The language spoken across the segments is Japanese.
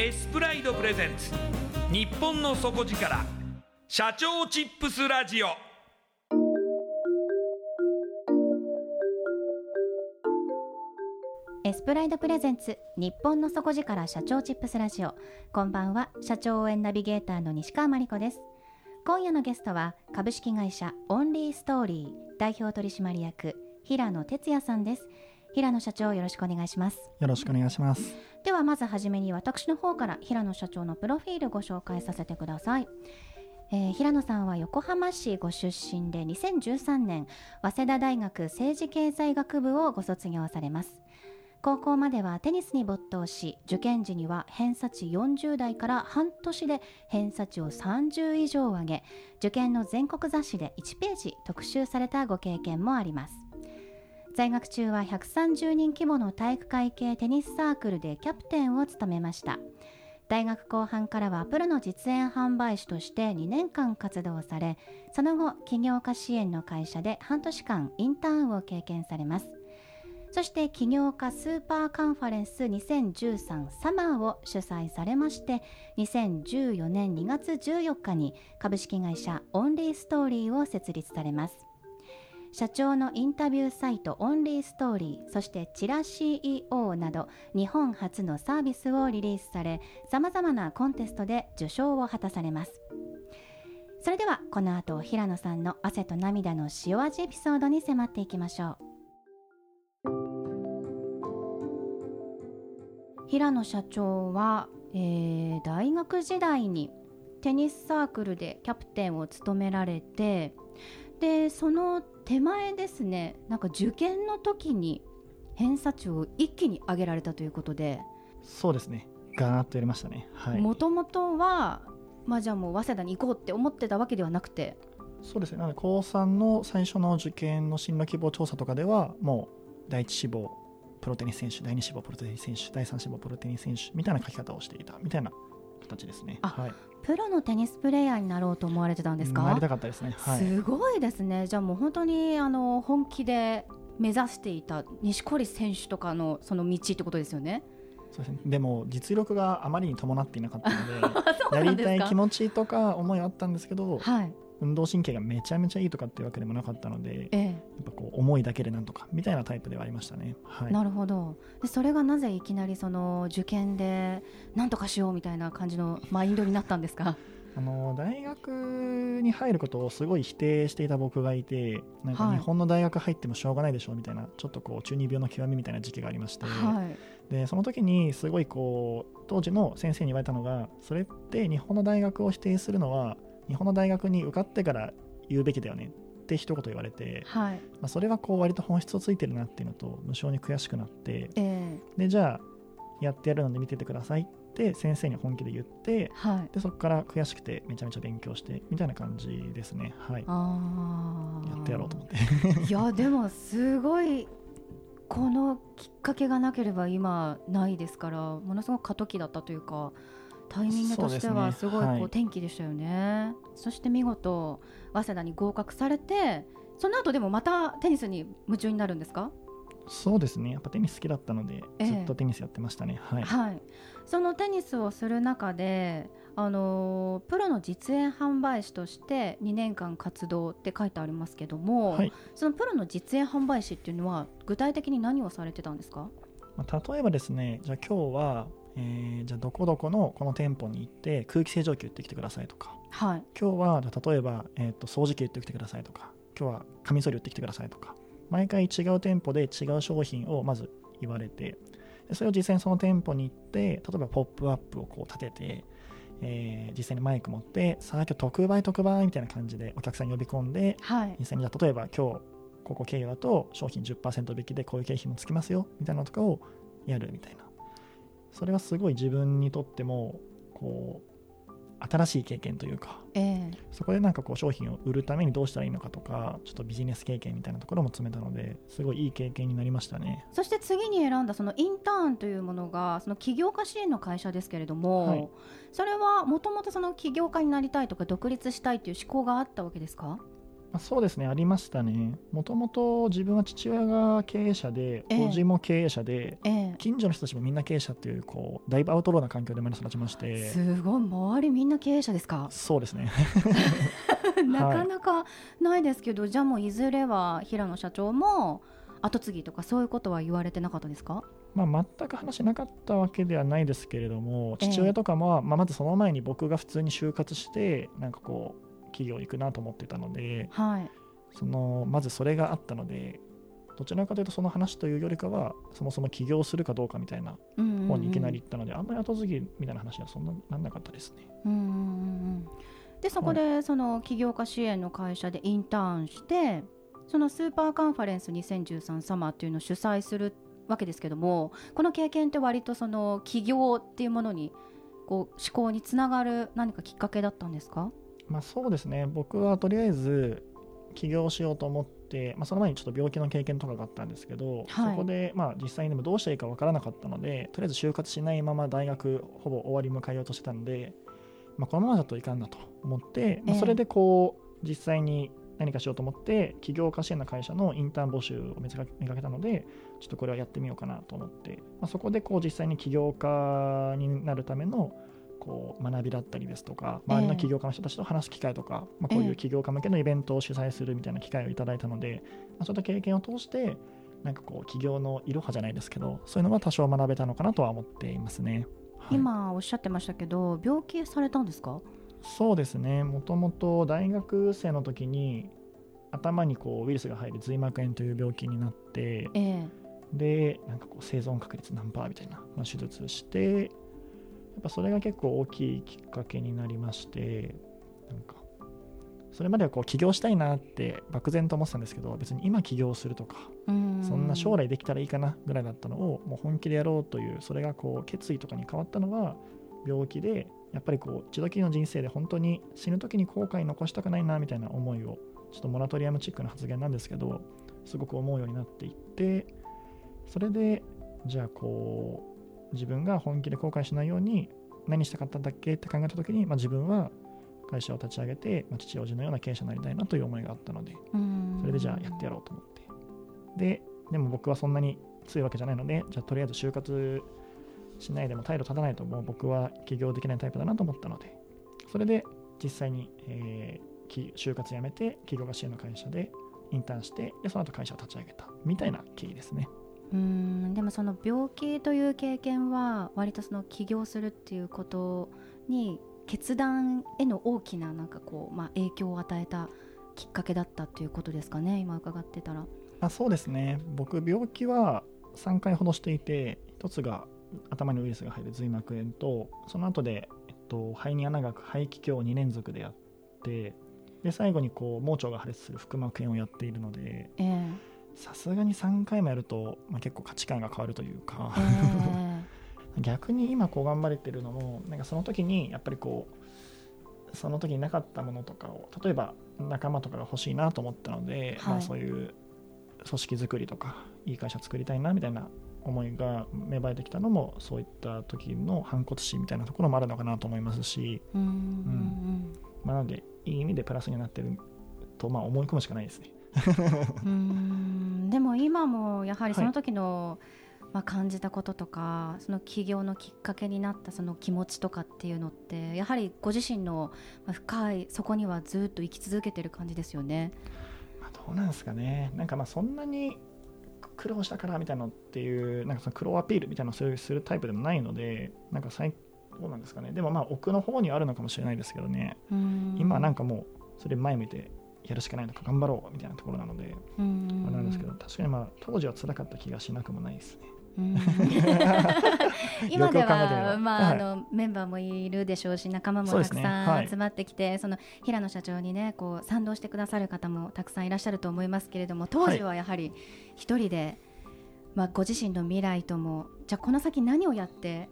エスプライドプレゼンツ。日本の底力社長チップスラジオ。エスプライドプレゼンツ日本の底力社長チップスラジオ。こんばんは社長応援ナビゲーターの西川真理子です。今夜のゲストは株式会社オンリーストーリー代表取締役平野哲也さんです。平野社長よろしくお願いします。よろしくお願いします。ではまずはじめに私の方から平野社長のプロフィールご紹介させてください。えー、平野さんは横浜市ご出身で2013年早稲田大学政治経済学部をご卒業されます。高校まではテニスに没頭し受験時には偏差値40代から半年で偏差値を30以上上げ受験の全国雑誌で1ページ特集されたご経験もあります在学中は130人規模の体育会系テニスサークルでキャプテンを務めました。大学後半からはプロの実演販売士として2年間活動されその後起業家支援の会社で半年間インターンを経験されます。そして起業家スーパーカンファレンス2013サマーを主催されまして2014年2月14日に株式会社オンリーストーリーを設立されます。社長のインタビューサイトオンリーストーリーそしてチラ CEO など日本初のサービスをリリースされさまざまなコンテストで受賞を果たされます。それではこの後平野さんの汗と涙の塩味エピソードに迫っていきましょう。平野社長は、えー、大学時代にテニスサークルでキャプテンを務められてでその手前ですねなんか受験の時に偏差値を一気に上げられたということでそうですね。ガーッとやりましたね。もともとはまあじゃあもう早稲田に行こうって思ってたわけではなくてそうですね。なので高3の最初の受験の進路希望調査とかではもう第一志望プロテニス選手第二志望プロテニス選手第三志望プロテニス選手みたいな書き方をしていたみたいな形ですね。はい、プロのテニスプレーヤーになろうと思われてたんですか？なりたかったですね。はい、すごいですね。じゃあもう本当にあの本気で目指していた錦織選手とかのその道ってことですよね？そうですね。でも実力があまりに伴っていなかったので、やりたい気持ちとか思いはあったんですけど、はい、運動神経がめちゃめちゃいいとかっていうわけでもなかったので、ええ、やっぱこう思いだけでなんとかみたいなタイプではありましたね。はい、なるほど。でそれがなぜいきなりその受験でなんとかしようみたいな感じのマインドになったんですか？あの大学に入ることをすごい否定していた僕がいてなんか日本の大学入ってもしょうがないでしょうみたいな、はい、ちょっとこう中二病の極みみたいな時期がありまして、はい、でその時にすごいこう当時の先生に言われたのがそれって日本の大学を否定するのは日本の大学に受かってから言うべきだよねって一言言われて、はい、まあ、それはこう割と本質をついてるなっていうのと無性に悔しくなって、えー、でじゃあやってやるので見ててくださいって先生に本気で言って、はい、でそこから悔しくてめちゃめちゃ勉強してみたいな感じですね。はい。やってやろうと思って。いやでもすごいこのきっかけがなければ今ないですからものすごく過渡期だったというかタイミングとしてはすごいこう転機でしたよね、はい、して見事早稲田に合格されてその後でもまたテニスに夢中になるんですか？そうですね。やっぱテニス好きだったので、えずっとテニスやってましたね、はい、はい、そのテニスをする中であのプロの実演販売士として2年間活動って書いてありますけども、はい、そのプロの実演販売士っていうのは具体的に何をされてたんですか、まあ、例えばですねじゃあ今日はえー、じゃあどこどこのこの店舗に行って空気清浄機売ってきてくださいとか、はい、今日は例えば、えーと、掃除機売ってきてくださいとか。今日はカミソリ売ってきてくださいとか。毎回違う店舗で違う商品をまず言われて。でそれを実際にその店舗に行って例えばポップアップをこう立てて、えー、実際にマイク持ってさあ今日特売特売みたいな感じでお客さん呼び込んで、はい、実際にじゃ例えば今日ここ経由だと商品10%引きでこういう経費もつきますよみたいなのとかをやるみたいなそれはすごい自分にとってもこう新しい経験というか、えー、そこでなんかこう商品を売るためにどうしたらいいのかとかちょっとビジネス経験みたいなところも詰めたのですごいいい経験になりましたね。そして次に選んだそのインターンというものがその起業家支援の会社ですけれども、はい、それはもともとその起業家になりたいとか独立したいという思考があったわけですか？あ、そうですねありましたね。もともと自分は父親が経営者で、えー、叔父も経営者で、えー、近所の人たちもみんな経営者っていうこうだいぶアウトローな環境で生まれ育ちまして。すごい。周りみんな経営者ですか？そうですね。なかなかないですけど、はい、じゃあもういずれは平野社長も後継ぎとかそういうことは言われてなかったですか？まあ、全く話なかったわけではないですけれども父親とかも、まあ、まずその前に僕が普通に就活してなんかこう企業行くなと思ってたので、はい、そのまずそれがあったのでどちらかというとその話というよりかはそもそも起業するかどうかみたいな方にいきなり行ったので、あんまり後継ぎみたいな話はそんななんなかったですね。うんでそこでその起業家支援の会社でインターンして、そのスーパーカンファレンス2013サマーっていうのを主催するわけですけどもこの経験って割とその起業っていうものにこう思考につながる何かきっかけだったんですか？まあ、そうですね。僕はとりあえず起業しようと思って、まあ、その前にちょっと病気の経験とかがあったんですけど、はい、そこでまあ実際にでもどうしたらいいか分からなかったのでとりあえず就活しないまま大学ほぼ終わり迎えようとしてたので、まあ、このままだといかんなと思って、まあ、それでこう実際に何かしようと思って起業家支援の会社のインターン募集を見かけたのでちょっとこれはやってみようかなと思って、まあ、そこでこう実際に起業家になるためのこう学びだったりですとか周りの起業家の人たちと話す機会とか、まあ、こういう起業家向けのイベントを主催するみたいな機会をいただいたので、まあ、そういった経験を通してなんかこう起業のいろはじゃないですけどそういうのは多少学べたのかなとは思っていますね、はい、今おっしゃってましたけど病気されたんですか？そうですね。もともと大学生の時に頭にこうウイルスが入る髄膜炎という病気になって、ええ、でなんかこう生存確率何パーみたいな、まあ、手術してっぱそれが結構大きいきっかけになりましてなんかそれまではこう起業したいなって漠然と思ってたんですけど別に今起業するとかそんな将来できたらいいかなぐらいだったのをもう本気でやろうというそれがこう決意とかに変わったのは病気でやっぱりこう一度きりの人生で本当に死ぬ時に後悔残したくないなみたいな思いをちょっとモラトリアムチックな発言なんですけどすごく思うようになっていってそれでじゃあこう自分が本気で後悔しないように何したかったんだっけって考えた時に、まあ、自分は会社を立ち上げて、まあ、父親父のような経営者になりたいなという思いがあったのでそれでじゃあやってやろうと思って。ででも僕はそんなに強いわけじゃないのでじゃあとりあえず就活しないでも態度立たないともう僕は起業できないタイプだなと思ったので。それで実際に、えー、就活辞めて起業家支援の会社でインターンしてでその後会社を立ち上げたみたいな経緯ですね。うん。でもその病気という経験は割とその起業するっていうことに決断への大きななんかこう、まあ、影響を与えたきっかけだったということですかね今伺ってたら。あそうですね。僕病気は3回ほどしていて1つが頭にウイルスが入る髄膜炎とその後で、えっと、肺に穴が開く肺気胸を2連続でやってで最後にこう盲腸が破裂する腹膜炎をやっているのでさすがに3回もやると、まあ、結構価値観が変わるというか、えー、逆に今こう頑張れてるのもなんかその時にやっぱりこうその時になかったものとかを例えば仲間とかが欲しいなと思ったので、はい、まあ、そういう組織作りとかいい会社作りたいなみたいな思いが芽生えてきたのもそういった時の反骨心みたいなところもあるのかなと思いますし、うん、うん、まあ、なのでいい意味でプラスになってるとまあ思い込むしかないですね うんでも今もやはりその時の、はい、まあ、感じたこととかその起業のきっかけになったその気持ちとかっていうのってやはりご自身の深いそこにはずっと生き続けてる感じですよね。まあ、どうなんですかね。なんかまあそんなに苦労したからみたいなのっていうなんかその苦労アピールみたいなのをそういうするタイプでもないのでなんか最どうなんですかね。でもまあ奥の方にはあるのかもしれないですけどね。今なんかもうそれ前向いてやるしかないのか頑張ろうみたいなところなのであれなんですけど確かにまあ当時は辛かった気がしなくもないですね。今では、まあ、あのメンバーもいるでしょうし仲間もたくさん集まってきてそ、の平野社長にねこう賛同してくださる方もたくさんいらっしゃると思いますけれども当時はやはり一人で、はい、まあ、ご自身の未来ともじゃあこの先何をやって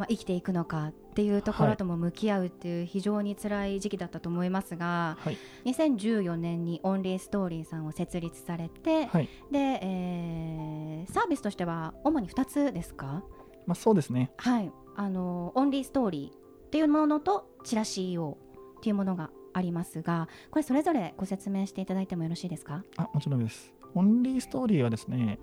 まあ、生きていくのかっていうところとも向き合うっていう非常に辛い時期だったと思いますが、はい、2014年にオンリーストーリーさんを設立されて、はい、で、えー、サービスとしては主に2つですか、まあ、そうですね、はい、あのオンリーストーリーっていうものとチラシ EO っていうものがありますがこれそれぞれご説明していただいてもよろしいですか？あもちろんです。オンリーストーリーはですね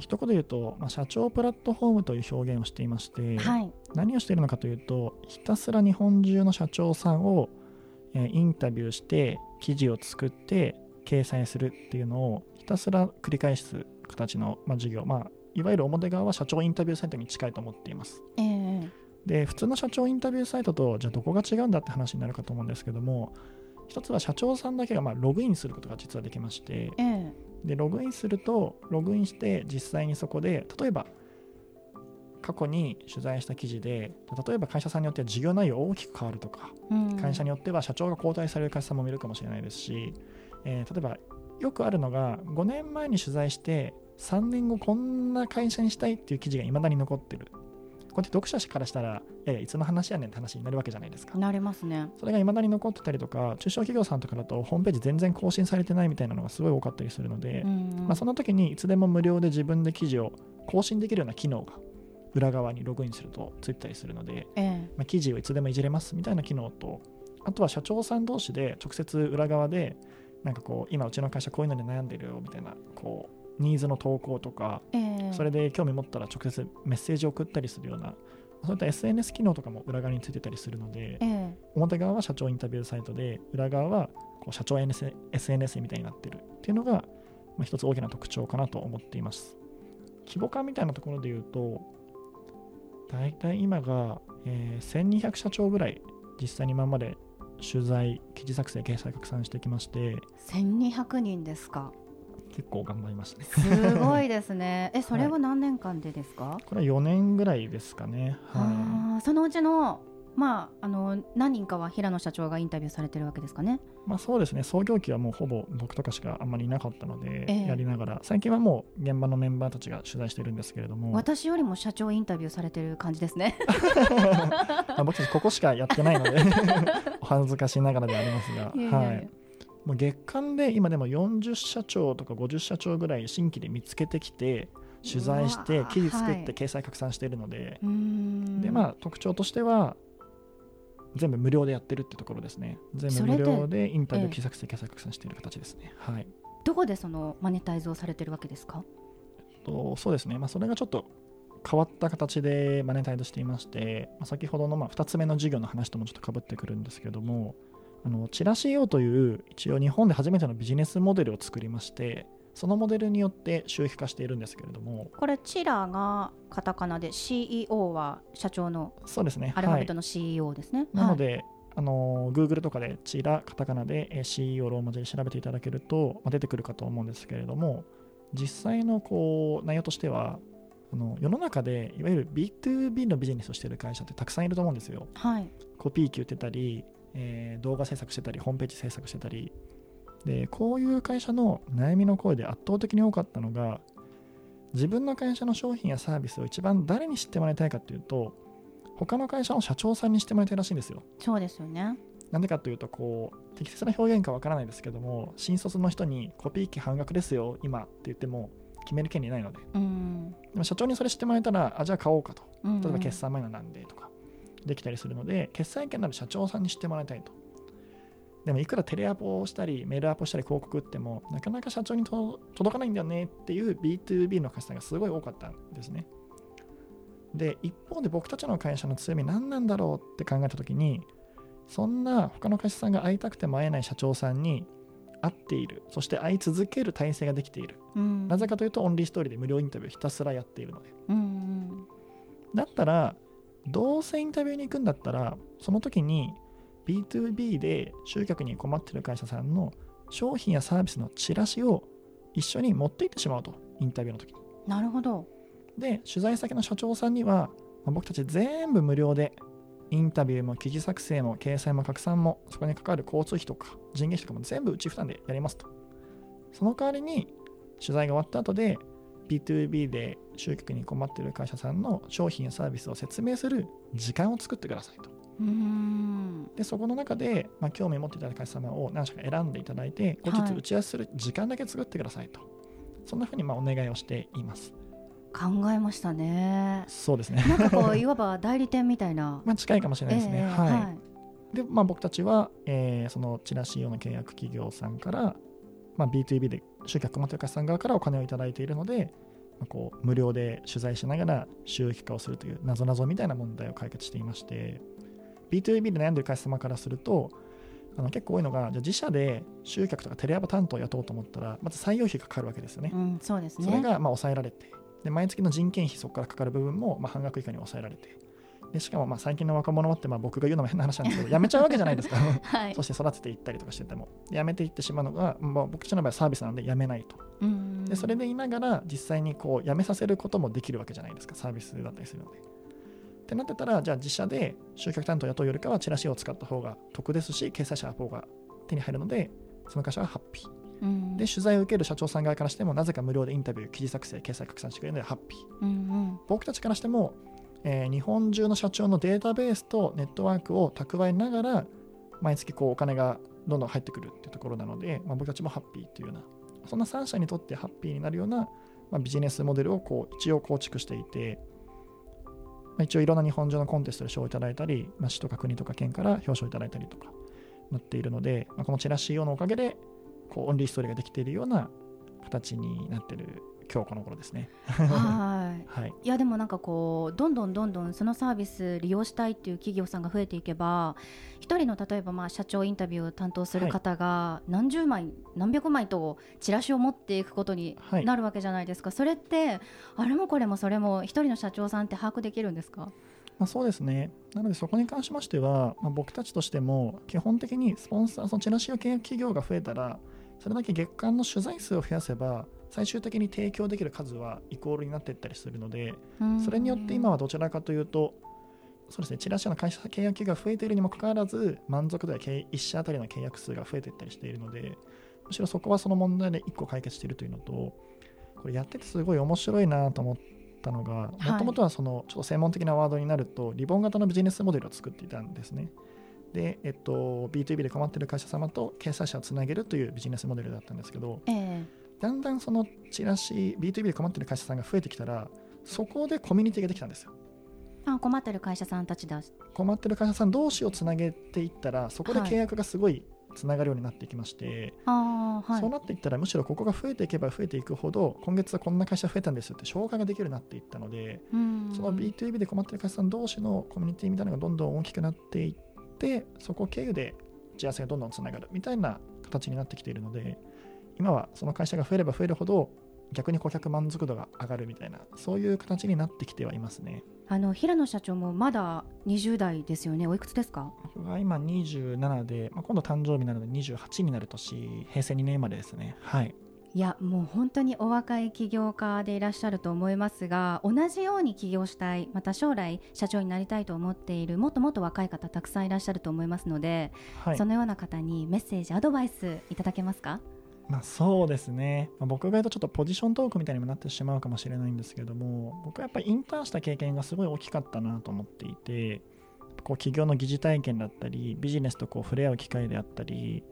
一言で言うと、まあ、社長プラットフォームという表現をしていまして、はい、何をしているのかというとひたすら日本中の社長さんを、えー、インタビューして記事を作って掲載するっていうのをひたすら繰り返す形の、まあ、事業、まあ、いわゆる表側は社長インタビューサイトに近いと思っています。えー、で普通の社長インタビューサイトとじゃあどこが違うんだって話になるかと思うんですけども一つは社長さんだけがまあログインすることが実はできまして、えーでログインするとログインして実際にそこで例えば過去に取材した記事で例えば会社さんによっては事業内容大きく変わるとか、うん、会社によっては社長が交代される会社さんもいるかもしれないですし、えー、例えばよくあるのが5年前に取材して3年後こんな会社にしたいっていう記事がいまだに残ってるこうやって読者からしたら、いやいつの話やねんって話になるわけじゃないですか。なりますね。それがいまだに残ってたりとか、中小企業さんとかだと、ホームページ全然更新されてないみたいなのがすごい多かったりするので、まあ、その時にいつでも無料で自分で記事を更新できるような機能が裏側にログインするとついたりするので、ええ、まあ、記事をいつでもいじれますみたいな機能と、あとは社長さん同士で直接裏側で、なんかこう、今うちの会社こういうので悩んでるよみたいな、こう、ニーズの投稿とか、えそれで興味持ったら直接メッセージを送ったりするようなそういった SNS 機能とかも裏側についてたりするので、えー、表側は社長インタビューサイトで裏側はこう社長 SNS みたいになってるっていうのが、まあ、一つ大きな特徴かなと思っています。規模感みたいなところで言うと大体今が、えー、1200社長ぐらい実際に今まで取材記事作成掲載拡散してきまして1200人ですか結構頑張りましたね。すごいですね。えそれは何年間でですか、はい、これは4年ぐらいですかね。はい。そのうちのまあ、あの何人かは平野社長がインタビューされてるわけですかね？まあ、そうですね。創業期はもうほぼ僕とかしかあんまりいなかったので、やりながら。最近はもう現場のメンバーたちが取材してるんですけれども。私よりも社長インタビューされてる感じですね。まあ僕たちここしかやってないので お恥ずかしながらでありますが。いやいやいやはいもう月間で今でも40社長とか50社長ぐらい新規で見つけてきて取材して記事作って掲載拡散しているのではい、でまあ、特徴としては全部無料でやってるってところですね。全部無料でインタビュー記作成掲載拡散している形ですね、はい、どこでそのマネタイズをされてるわけですか？とそうですね、まあ、それがちょっと変わった形でマネタイズしていまして、まあ、先ほどのまあ2つ目の事業の話ともちょっとかぶってくるんですけどもあのチラシ用という一応日本で初めてのビジネスモデルを作りましてそのモデルによって収益化しているんですけれどもこれチラがカタカナで CEO は社長のそうですねアルファベットの CEO ですね、はい、なので、はい、あの Google とかでチラカタカナで CEO ローマ字で調べていただけると、まあ、出てくるかと思うんですけれども実際のこう内容としてはあの世の中でいわゆる B2B のビジネスをしている会社ってたくさんいると思うんですよ。はい、コピー機売ってたり、えー、動画制作してたりホームページ制作してたり。でこういう会社の悩みの声で圧倒的に多かったのが自分の会社の商品やサービスを一番誰に知ってもらいたいかというと他の会社の社長さんに知ってもらいたいらしいんですよ。そうですよね。なんでかというとこう適切な表現かわからないですけども新卒の人にコピー機半額ですよ今って言っても決める権利ないので、うん、でも社長にそれ知ってもらえたらあじゃあ買おうかと。例えば決算前のなんでとかできたりするので決済権のある社長さんに知ってもらいたいとでもいくらテレアポをしたり、メールアポしたり広告打っても、なかなか社長に届かないんだよねっていう B2B の会社がすごい多かったんですね。で、一方で僕たちの会社の強み何なんだろうって考えたときに、そんな他の会社さんが会いたくても会えない社長さんに会っている、そして会い続ける体制ができている。うん、なぜかというと、オンリーストーリーで無料インタビューひたすらやっているので。うんうん、だったら、どうせインタビューに行くんだったら、その時に B2B で集客に困ってる会社さんの商品やサービスのチラシを一緒に持っていってしまうと、インタビューの時に。なるほど。で、取材先の社長さんには、まあ、僕たち全部無料で、インタビューも記事作成も掲載も拡散も、そこに関わる交通費とか人件費とかも全部うち負担でやりますと。その代わりに、取材が終わった後で、B2B で集客に困っている会社さんの商品やサービスを説明する時間を作ってくださいと。でそこの中で、まあ、興味を持っていただいた会社様を何社か選んでいただいて後日打ち合わせする時間だけ作ってくださいと、はい、そんなふうにまあお願いをしています。考えましたね。そうですね。なんかこういわば代理店みたいな。まあ近いかもしれないですね、えー、はい、はい、で、まあ、僕たちは、えー、そのチラシ用の契約企業さんから、まあ、B2B で集客持ってる会社さん側からお金を頂いているので、まあ、こう無料で取材しながら収益化をするというなぞなぞみたいな問題を解決していまして B2B で悩んでる会社様からすると、あの結構多いのが、じゃ自社で集客とかテレアポ担当を雇おうと思ったら、まず採用費がかかるわけですよね。うん、そうですねそれがまあ抑えられて、で毎月の人件費、そこからかかる部分もまあ半額以下に抑えられて、でしかもまあ最近の若者ってまあ僕が言うのも変な話なんですけど、辞めちゃうわけじゃないですか、はい、そして育てていったりとかしてても、辞めていってしまうのが、まあ、僕たちの場合はサービスなので辞めないと。でそれでいながら、実際にこう辞めさせることもできるわけじゃないですか、サービスだったりするので。ってなってたら、じゃあ自社で集客担当を雇うよりかはチラシを使った方が得ですし、掲載者の方が手に入るので、その会社はハッピー。うん、で、取材を受ける社長さん側からしても、なぜか無料でインタビュー、記事作成、掲載拡散してくれるのでハッピー。うんうん、僕たちからしても、えー、日本中の社長のデータベースとネットワークを蓄えながら、毎月こうお金がどんどん入ってくるっていうところなので、まあ、僕たちもハッピーというような、そんな3社にとってハッピーになるような、まあ、ビジネスモデルをこう一応構築していて、まあ、一応いろんな日本中のコンテストで賞をいただいたり、まあ、市とか国とか県から表彰いただいたりとかなっているので、まあ、このチラシ用のおかげでこうオンリーストーリーができているような形になってる今日この頃ですね。はい、はい、いやでもなんかこうどんどんどんどんそのサービス利用したいっていう企業さんが増えていけば一人の例えばまあ社長インタビューを担当する方が何十枚、はい、何百枚とチラシを持っていくことになるわけじゃないですか、はい、それってあれもこれもそれも一人の社長さんって把握できるんですか？まあ、そうですね。なのでそこに関しましては、まあ、僕たちとしても基本的にスポンサー、そのチラシを契約企業が増えたら、それだけ月間の取材数を増やせば、最終的に提供できる数はイコールになっていったりするので、それによって今はどちらかというと、そうですね、チラシの会社契約が増えているにもかかわらず、満足度や1社当たりの契約数が増えていったりしているので、むしろそこはその問題で1個解決しているというのと、これやっててすごい面白いなと思ったのが、もともとはそのちょっと専門的なワードになると、リボン型のビジネスモデルを作っていたんですね。で、えっと、B2B で困っている会社様と掲載者をつなげるというビジネスモデルだったんですけど、えーだんだんそのチラシ B2B で困ってる会社さんが増えてきたらそこでコミュニティができたんですよ。あ困ってる会社さんたちだ。困ってる会社さん同士をつなげていったらそこで契約がすごいつながるようになっていきまして、はい、そうなっていったらむしろここが増えていけば増えていくほど今月はこんな会社増えたんですよって紹介ができるようになっていったので、その B2B で困ってる会社さん同士のコミュニティみたいなのがどんどん大きくなっていってそこ経由で打ち合わせがどんどんつながるみたいな形になってきているので今はその会社が増えれば増えるほど逆に顧客満足度が上がるみたいなそういう形になってきてはいますね。あの平野社長もまだ20代ですよね。おいくつですか？今27で、まあ、今度誕生日なので28になる年平成2年までですね。はい。いやもう本当にお若い起業家でいらっしゃると思いますが同じように起業したいまた将来社長になりたいと思っているもっともっと若い方たくさんいらっしゃると思いますので、はい、そのような方にメッセージアドバイスいただけますか？まあ、そうですね、まあ、僕が言うとちょっとポジショントークみたいにもなってしまうかもしれないんですけども僕はやっぱりインターンした経験がすごい大きかったなと思っていてこう企業の疑似体験だったりビジネスとこう触れ合う機会であったり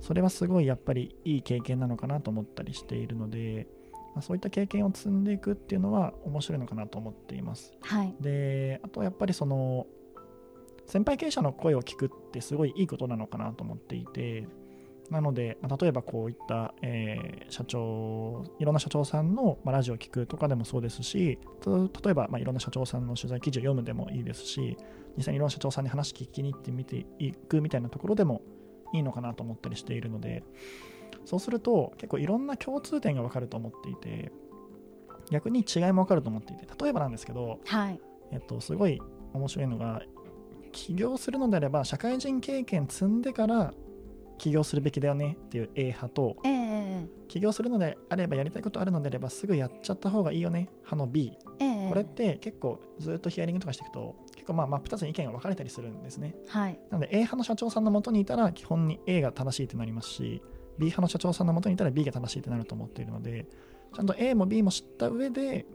それはすごいやっぱりいい経験なのかなと思ったりしているので、まあ、そういった経験を積んでいくっていうのは面白いのかなと思っています。はい、であとやっぱりその先輩経営者の声を聞くってすごいいいことなのかなと思っていてなので、ま例えばこういった、えー、社長、いろんな社長さんの、まラジオを聞くとかでもそうですし、例えば、まいろんな社長さんの取材記事を読むでもいいですし、実際にいろんな社長さんに話聞きに行ってみていくみたいなところでもいいのかなと思ったりしているので、そうすると結構いろんな共通点が分かると思っていて、逆に違いも分かると思っていて、例えばなんですけど、はい、えっと、すごい面白いのが、起業するのであれば、社会人経験積んでから起業するべきだよねっていう A 派と、えー、起業するのであればやりたいことあるのであればすぐやっちゃった方がいいよね派の B、えー、これって結構ずっとヒアリングとかしていくと結構まあ真っ二つに意見が分かれたりするんですね、はい、なので A 派の社長さんのもとにいたら基本に A が正しいってなりますし B 派の社長さんのもとにいたら B が正しいってなると思っているのでちゃんと A も B も知った上で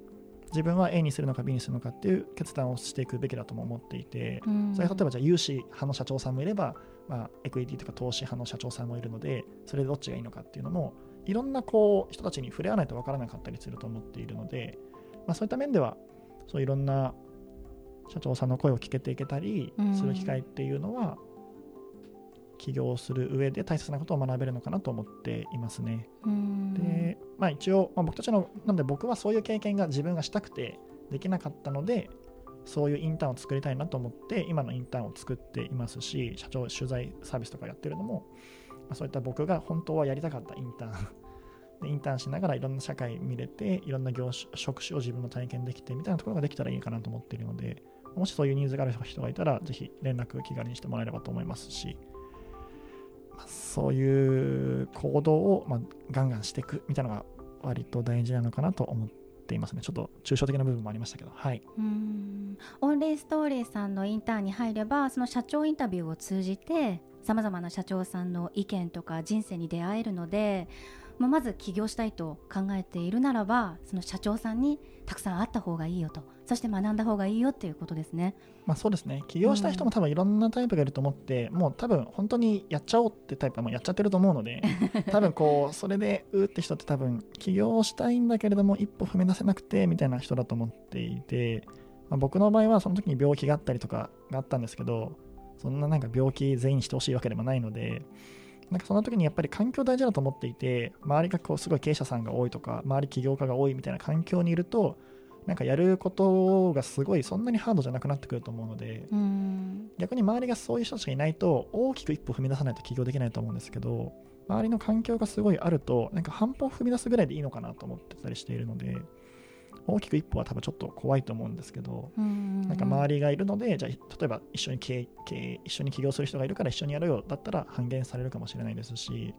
自分は A にするのか B にするのかっていう決断をしていくべきだとも思っていて、それ例えばじゃあ融資派の社長さんもいればまあ、エクイティとか投資派の社長さんもいるので、それでどっちがいいのかっていうのも、いろんなこう人たちに触れ合わないと分からなかったりすると思っているので、まあ、そういった面では、そういろんな社長さんの声を聞けていけたりする機会っていうのは、起業する上で大切なことを学べるのかなと思っていますね。で、まあ、一応、まあ、僕たちの、なので僕はそういう経験が自分がしたくてできなかったので、そういうインターンを作りたいなと思って今のインターンを作っていますし社長取材サービスとかやってるのも、ま、そういった僕が本当はやりたかったインターン。でインターンしながらいろんな社会見れていろんな業種職種を自分も体験できてみたいなところができたらいいかなと思っているのでもしそういうニーズがある人がいたらぜひ連絡気軽にしてもらえればと思いますし、まあ、そういう行動を、ま、ガンガンしていくみたいなのが割と大事なのかなと思ってっていますね。ちょっと抽象的な部分もありましたけど。はい。うん。オンリーストーリーさんのインターンに入ればその社長インタビューを通じてさまざまな社長さんの意見とか人生に出会えるのでまあ、まず起業したいと考えているならばその社長さんにたくさん会った方がいいよと。そして学んだ方がいいよっていうことですね。まあ、そうですね起業した人も多分いろんなタイプがいると思って、うん、もう多分本当にやっちゃおうってタイプはもうやっちゃってると思うので 多分こうそれでうって人って多分起業したいんだけれども一歩踏み出せなくてみたいな人だと思っていて、まあ、僕の場合はその時に病気があったりとかがあったんですけどそんななんか病気全員にしてほしいわけでもないのでなんかその時にやっぱり環境大事だと思っていて、周りがこうすごい経営者さんが多いとか、周り起業家が多いみたいな環境にいると、なんかやることがすごいそんなにハードじゃなくなってくると思うので、逆に周りがそういう人たちがいないと、大きく一歩踏み出さないと起業できないと思うんですけど、周りの環境がすごいあると、なんか半歩踏み出すぐらいでいいのかなと思ってたりしているので、大きく一歩は多分ちょっと怖いと思うんですけど、なんか周りがいるので、じゃあ、例えば一緒に経営、一緒に起業する人がいるから一緒にやるよだったら半減されるかもしれないですし、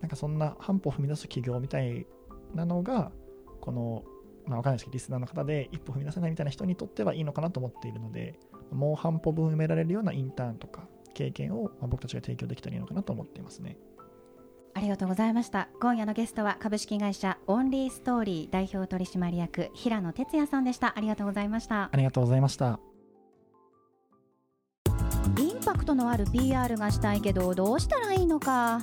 なんかそんな半歩踏み出す起業みたいなのが、この、まあ、わかんないですけど、リスナーの方で一歩踏み出せないみたいな人にとってはいいのかなと思っているので、もう半歩分埋められるようなインターンとか経験を、まあ、僕たちが提供できたらいいのかなと思っていますね。ありがとうございました。今夜のゲストは株式会社オンリーストーリー代表取締役平野哲也さんでした。ありがとうございました。ありがとうございました。インパクトのある PR がしたいけどどうしたらいいのか